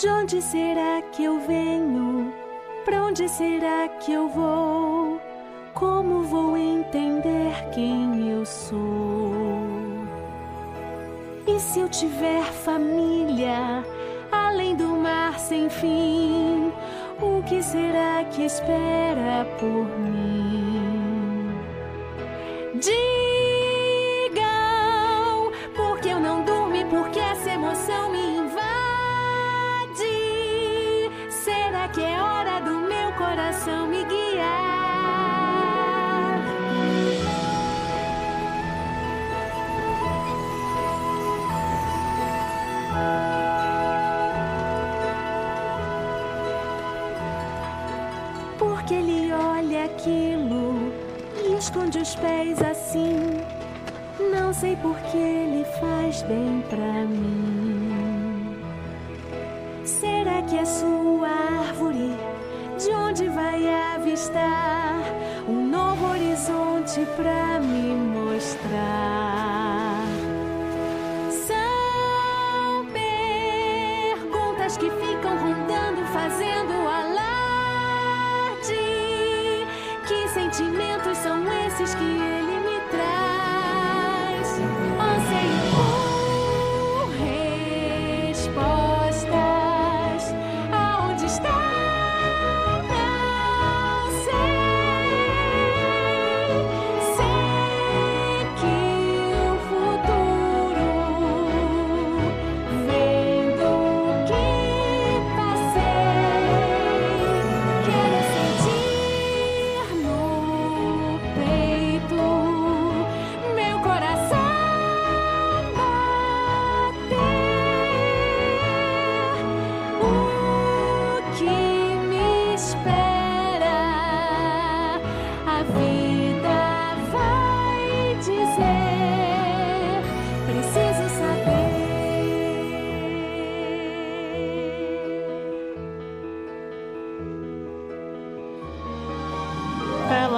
De onde será que eu venho? Pra onde será que eu vou? Como vou entender quem eu sou? E se eu tiver família, além do mar sem fim, o que será que espera por mim? Digam, que é hora do meu coração me guiar? Porque ele olha aquilo e esconde os pés assim. Não sei por que ele faz bem pra mim. Será que é sua avistar um novo horizonte pra me mostrar? São perguntas que ficam rondando, fazendo alarde. Que sentimentos são esses que ele me traz? Anseio por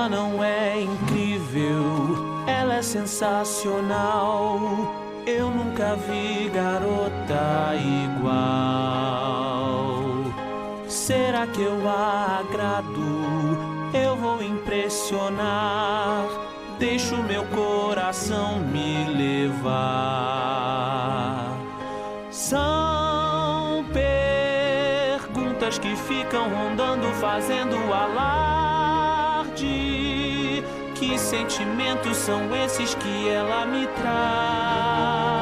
Ela não é incrível, ela é sensacional. Eu nunca vi garota igual. Será que eu a agrado? Eu vou impressionar. Deixo meu coração me levar. São perguntas que ficam rondando, fazendo alarde. Que sentimentos são esses que ela me traz?